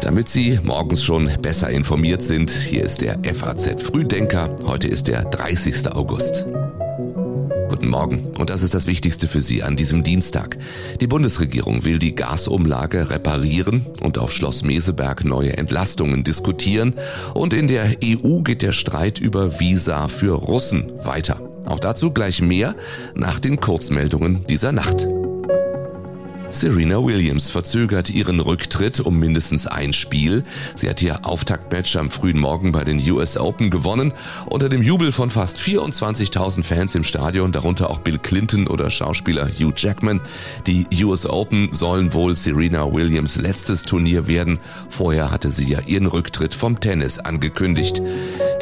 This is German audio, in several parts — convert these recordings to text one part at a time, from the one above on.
Damit Sie morgens schon besser informiert sind, hier ist der FAZ Frühdenker. Heute ist der 30. August. Guten Morgen. Und das ist das Wichtigste für Sie an diesem Dienstag. Die Bundesregierung will die Gasumlage reparieren und auf Schloss Meseberg neue Entlastungen diskutieren. Und in der EU geht der Streit über Visa für Russen weiter. Auch dazu gleich mehr nach den Kurzmeldungen dieser Nacht. Serena Williams verzögert ihren Rücktritt um mindestens ein Spiel. Sie hat ihr Auftaktmatch am frühen Morgen bei den US Open gewonnen. Unter dem Jubel von fast 24.000 Fans im Stadion, darunter auch Bill Clinton oder Schauspieler Hugh Jackman. Die US Open sollen wohl Serena Williams letztes Turnier werden. Vorher hatte sie ja ihren Rücktritt vom Tennis angekündigt.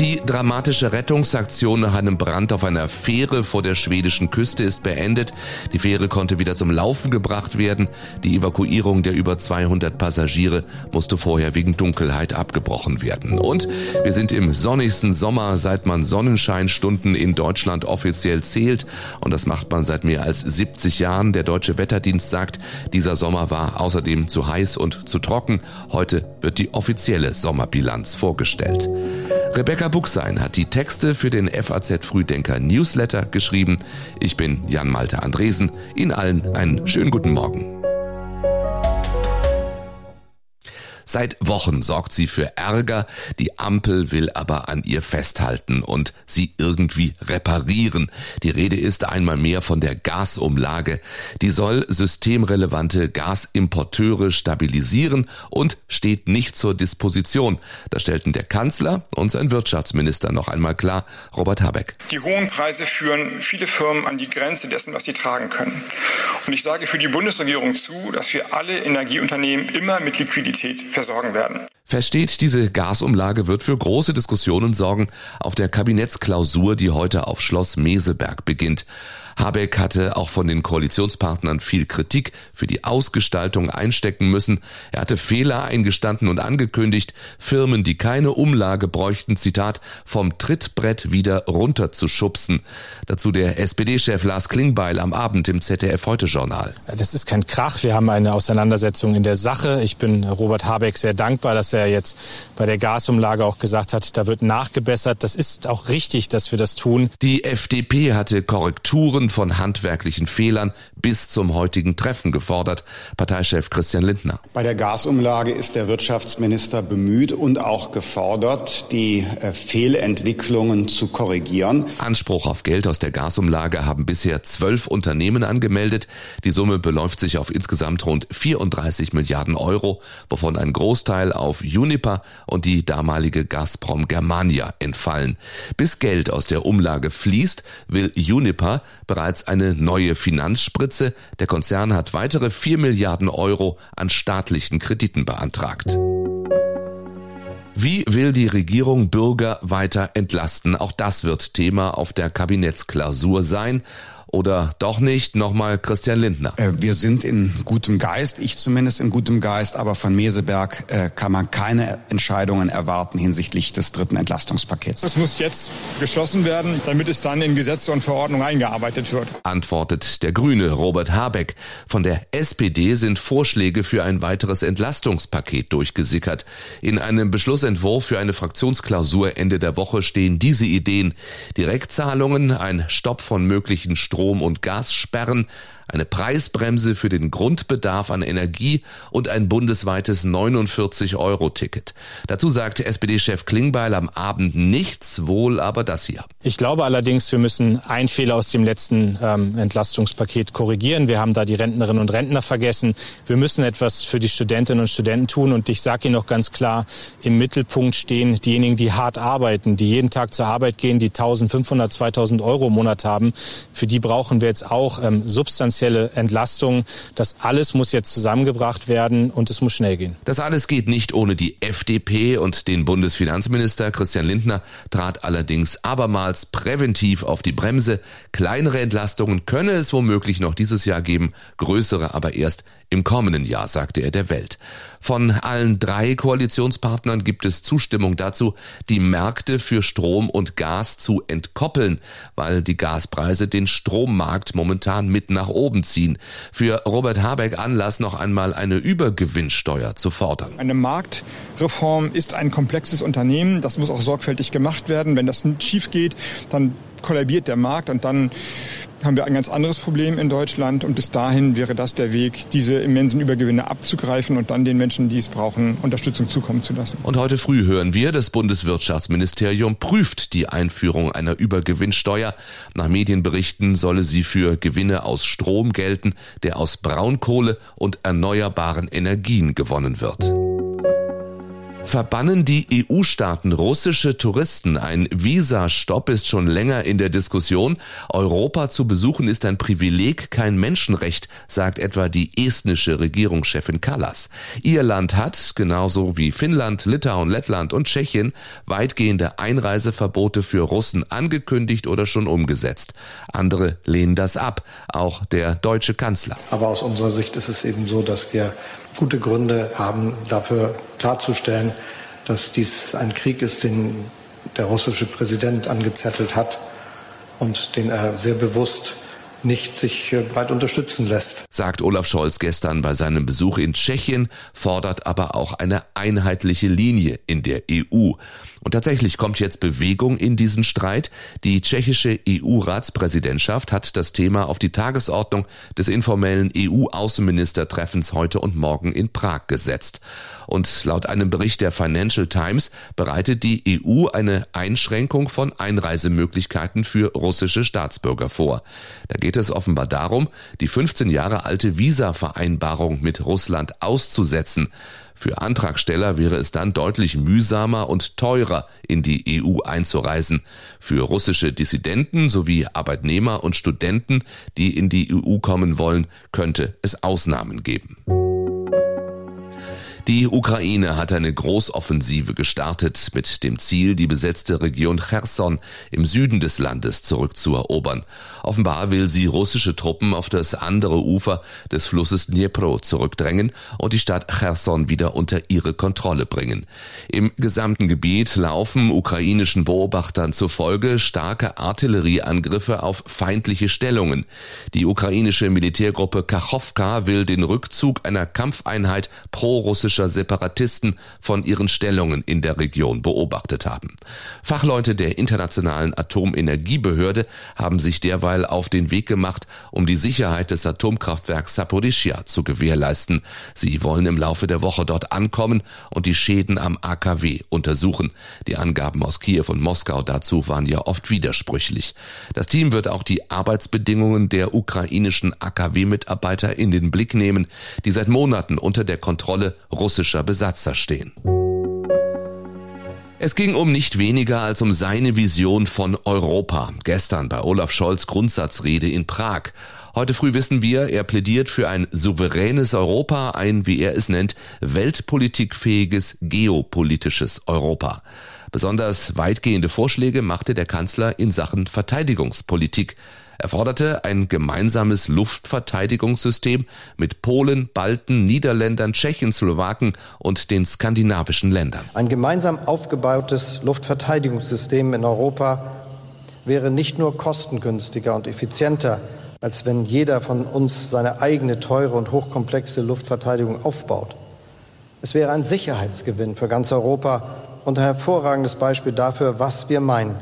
Die dramatische Rettungsaktion nach einem Brand auf einer Fähre vor der schwedischen Küste ist beendet. Die Fähre konnte wieder zum Laufen gebracht werden. Die Evakuierung der über 200 Passagiere musste vorher wegen Dunkelheit abgebrochen werden. Und wir sind im sonnigsten Sommer, seit man Sonnenscheinstunden in Deutschland offiziell zählt. Und das macht man seit mehr als 70 Jahren. Der Deutsche Wetterdienst sagt, dieser Sommer war außerdem zu heiß und zu trocken. Heute wird die offizielle Sommerbilanz vorgestellt. Rebecca Buchsein hat die Texte für den FAZ Frühdenker Newsletter geschrieben. Ich bin Jan Malte Andresen. Ihnen allen einen schönen guten Morgen. Seit Wochen sorgt sie für Ärger, die Ampel will aber an ihr festhalten und sie irgendwie reparieren. Die Rede ist einmal mehr von der Gasumlage. Die soll systemrelevante Gasimporteure stabilisieren und steht nicht zur Disposition. Das stellten der Kanzler und sein Wirtschaftsminister noch einmal klar, Robert Habeck. Die hohen Preise führen viele Firmen an die Grenze dessen, was sie tragen können. Und ich sage für die Bundesregierung zu, dass wir alle Energieunternehmen immer mit Liquidität versorgen werden. Versteht, diese Gasumlage wird für große Diskussionen sorgen auf der Kabinettsklausur, die heute auf Schloss Meseberg beginnt. Habeck hatte auch von den Koalitionspartnern viel Kritik für die Ausgestaltung einstecken müssen. Er hatte Fehler eingestanden und angekündigt, Firmen, die keine Umlage bräuchten, Zitat, vom Trittbrett wieder runterzuschubsen. Dazu der SPD-Chef Lars Klingbeil am Abend im ZDF Heute Journal. Das ist kein Krach. Wir haben eine Auseinandersetzung in der Sache. Ich bin Robert Habeck sehr dankbar, dass er jetzt bei der Gasumlage auch gesagt hat, da wird nachgebessert. Das ist auch richtig, dass wir das tun. Die FDP hatte Korrekturen Korrekturen von handwerklichen Fehlern bis zum heutigen Treffen gefordert. Parteichef Christian Lindner. Bei der Gasumlage ist der Wirtschaftsminister bemüht und auch gefordert, die äh, Fehlentwicklungen zu korrigieren. Anspruch auf Geld aus der Gasumlage haben bisher zwölf Unternehmen angemeldet. Die Summe beläuft sich auf insgesamt rund 34 Milliarden Euro, wovon ein Großteil auf Uniper und die damalige Gazprom Germania entfallen. Bis Geld aus der Umlage fließt, will Uniper bereits eine neue Finanzspritze. Der Konzern hat weitere 4 Milliarden Euro an staatlichen Krediten beantragt. Wie will die Regierung Bürger weiter entlasten? Auch das wird Thema auf der Kabinettsklausur sein oder doch nicht? Nochmal Christian Lindner. Äh, wir sind in gutem Geist, ich zumindest in gutem Geist, aber von Meseberg äh, kann man keine Entscheidungen erwarten hinsichtlich des dritten Entlastungspakets. Das muss jetzt geschlossen werden, damit es dann in Gesetze und Verordnungen eingearbeitet wird. Antwortet der Grüne Robert Habeck. Von der SPD sind Vorschläge für ein weiteres Entlastungspaket durchgesickert. In einem Beschlussentwurf für eine Fraktionsklausur Ende der Woche stehen diese Ideen. Direktzahlungen, ein Stopp von möglichen Strom Strom- und Gassperren eine Preisbremse für den Grundbedarf an Energie und ein bundesweites 49-Euro-Ticket. Dazu sagte SPD-Chef Klingbeil am Abend nichts, wohl aber das hier. Ich glaube allerdings, wir müssen einen Fehler aus dem letzten ähm, Entlastungspaket korrigieren. Wir haben da die Rentnerinnen und Rentner vergessen. Wir müssen etwas für die Studentinnen und Studenten tun. Und ich sage Ihnen noch ganz klar, im Mittelpunkt stehen diejenigen, die hart arbeiten, die jeden Tag zur Arbeit gehen, die 1500, 2000 Euro im Monat haben. Für die brauchen wir jetzt auch ähm, substanziell finanzielle Entlastung. Das alles muss jetzt zusammengebracht werden und es muss schnell gehen. Das alles geht nicht ohne die FDP und den Bundesfinanzminister Christian Lindner trat allerdings abermals präventiv auf die Bremse. Kleinere Entlastungen könne es womöglich noch dieses Jahr geben, größere aber erst im kommenden Jahr, sagte er der Welt. Von allen drei Koalitionspartnern gibt es Zustimmung dazu, die Märkte für Strom und Gas zu entkoppeln, weil die Gaspreise den Strommarkt momentan mit nach oben ziehen. Für Robert Habeck Anlass noch einmal eine Übergewinnsteuer zu fordern. Eine Marktreform ist ein komplexes Unternehmen. Das muss auch sorgfältig gemacht werden. Wenn das schief geht, dann kollabiert der Markt und dann haben wir ein ganz anderes Problem in Deutschland und bis dahin wäre das der Weg, diese immensen Übergewinne abzugreifen und dann den Menschen, die es brauchen, Unterstützung zukommen zu lassen. Und heute früh hören wir, das Bundeswirtschaftsministerium prüft die Einführung einer Übergewinnsteuer. Nach Medienberichten solle sie für Gewinne aus Strom gelten, der aus Braunkohle und erneuerbaren Energien gewonnen wird. Verbannen die EU-Staaten russische Touristen? Ein Visastopp ist schon länger in der Diskussion. Europa zu besuchen ist ein Privileg, kein Menschenrecht, sagt etwa die estnische Regierungschefin Kallas. Ihr Land hat, genauso wie Finnland, Litauen, Lettland und Tschechien, weitgehende Einreiseverbote für Russen angekündigt oder schon umgesetzt. Andere lehnen das ab, auch der deutsche Kanzler. Aber aus unserer Sicht ist es eben so, dass wir gute Gründe haben, dafür klarzustellen, dass dies ein Krieg ist, den der russische Präsident angezettelt hat und den er sehr bewusst nicht sich äh, breit unterstützen lässt. Sagt Olaf Scholz gestern bei seinem Besuch in Tschechien, fordert aber auch eine einheitliche Linie in der EU. Und tatsächlich kommt jetzt Bewegung in diesen Streit. Die tschechische EU-Ratspräsidentschaft hat das Thema auf die Tagesordnung des informellen EU-Außenministertreffens heute und morgen in Prag gesetzt. Und laut einem Bericht der Financial Times bereitet die EU eine Einschränkung von Einreisemöglichkeiten für russische Staatsbürger vor. Da geht es offenbar darum, die 15 Jahre alte Visa-Vereinbarung mit Russland auszusetzen. Für Antragsteller wäre es dann deutlich mühsamer und teurer, in die EU einzureisen. Für russische Dissidenten sowie Arbeitnehmer und Studenten, die in die EU kommen wollen, könnte es Ausnahmen geben. Die Ukraine hat eine Großoffensive gestartet mit dem Ziel, die besetzte Region Cherson im Süden des Landes zurückzuerobern. Offenbar will sie russische Truppen auf das andere Ufer des Flusses Dnipro zurückdrängen und die Stadt Cherson wieder unter ihre Kontrolle bringen. Im gesamten Gebiet laufen ukrainischen Beobachtern zufolge starke Artillerieangriffe auf feindliche Stellungen. Die ukrainische Militärgruppe Kachowka will den Rückzug einer Kampfeinheit pro-russischer russischer Separatisten von ihren Stellungen in der Region beobachtet haben. Fachleute der Internationalen Atomenergiebehörde haben sich derweil auf den Weg gemacht, um die Sicherheit des Atomkraftwerks Saporischia zu gewährleisten. Sie wollen im Laufe der Woche dort ankommen und die Schäden am AKW untersuchen. Die Angaben aus Kiew und Moskau dazu waren ja oft widersprüchlich. Das Team wird auch die Arbeitsbedingungen der ukrainischen AKW-Mitarbeiter in den Blick nehmen, die seit Monaten unter der Kontrolle russischer Besatzer stehen. Es ging um nicht weniger als um seine Vision von Europa. Gestern bei Olaf Scholz Grundsatzrede in Prag. Heute früh wissen wir, er plädiert für ein souveränes Europa, ein, wie er es nennt, weltpolitikfähiges geopolitisches Europa. Besonders weitgehende Vorschläge machte der Kanzler in Sachen Verteidigungspolitik. Er forderte ein gemeinsames Luftverteidigungssystem mit Polen, Balten, Niederländern, Tschechen, Slowaken und den skandinavischen Ländern. Ein gemeinsam aufgebautes Luftverteidigungssystem in Europa wäre nicht nur kostengünstiger und effizienter, als wenn jeder von uns seine eigene teure und hochkomplexe Luftverteidigung aufbaut. Es wäre ein Sicherheitsgewinn für ganz Europa und ein hervorragendes Beispiel dafür, was wir meinen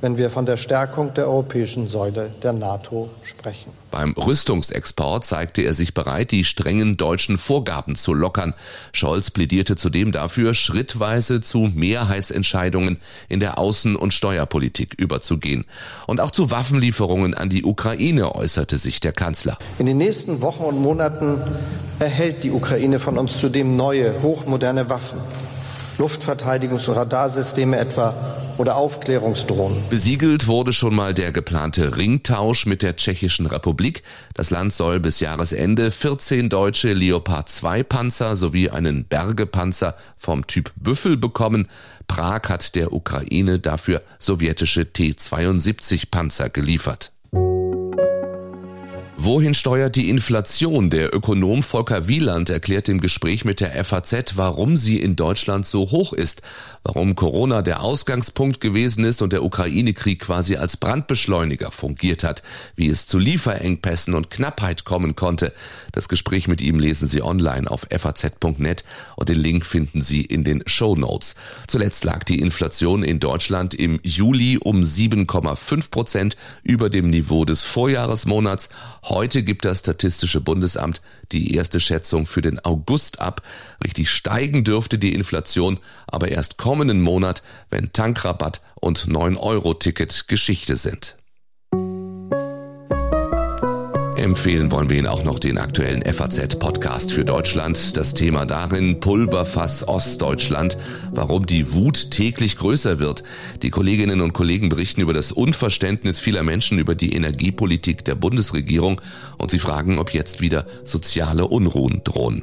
wenn wir von der Stärkung der europäischen Säule der NATO sprechen. Beim Rüstungsexport zeigte er sich bereit, die strengen deutschen Vorgaben zu lockern. Scholz plädierte zudem dafür, schrittweise zu Mehrheitsentscheidungen in der Außen- und Steuerpolitik überzugehen. Und auch zu Waffenlieferungen an die Ukraine äußerte sich der Kanzler. In den nächsten Wochen und Monaten erhält die Ukraine von uns zudem neue, hochmoderne Waffen. Luftverteidigungs- und Radarsysteme etwa oder Aufklärungsdrohnen. Besiegelt wurde schon mal der geplante Ringtausch mit der Tschechischen Republik. Das Land soll bis Jahresende 14 deutsche Leopard 2 Panzer sowie einen Bergepanzer vom Typ Büffel bekommen. Prag hat der Ukraine dafür sowjetische T-72 Panzer geliefert. Wohin steuert die Inflation? Der Ökonom Volker Wieland erklärt im Gespräch mit der FAZ, warum sie in Deutschland so hoch ist, warum Corona der Ausgangspunkt gewesen ist und der Ukraine-Krieg quasi als Brandbeschleuniger fungiert hat, wie es zu Lieferengpässen und Knappheit kommen konnte. Das Gespräch mit ihm lesen Sie online auf faz.net und den Link finden Sie in den Show Notes. Zuletzt lag die Inflation in Deutschland im Juli um 7,5 Prozent über dem Niveau des Vorjahresmonats. Heute gibt das Statistische Bundesamt die erste Schätzung für den August ab. Richtig steigen dürfte die Inflation aber erst kommenden Monat, wenn Tankrabatt und 9-Euro-Ticket Geschichte sind. Empfehlen wollen wir Ihnen auch noch den aktuellen FAZ-Podcast für Deutschland. Das Thema darin Pulverfass Ostdeutschland, warum die Wut täglich größer wird. Die Kolleginnen und Kollegen berichten über das Unverständnis vieler Menschen über die Energiepolitik der Bundesregierung und sie fragen, ob jetzt wieder soziale Unruhen drohen.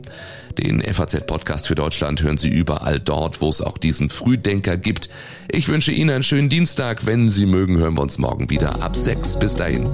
Den FAZ-Podcast für Deutschland hören Sie überall dort, wo es auch diesen Frühdenker gibt. Ich wünsche Ihnen einen schönen Dienstag. Wenn Sie mögen, hören wir uns morgen wieder ab sechs. Bis dahin.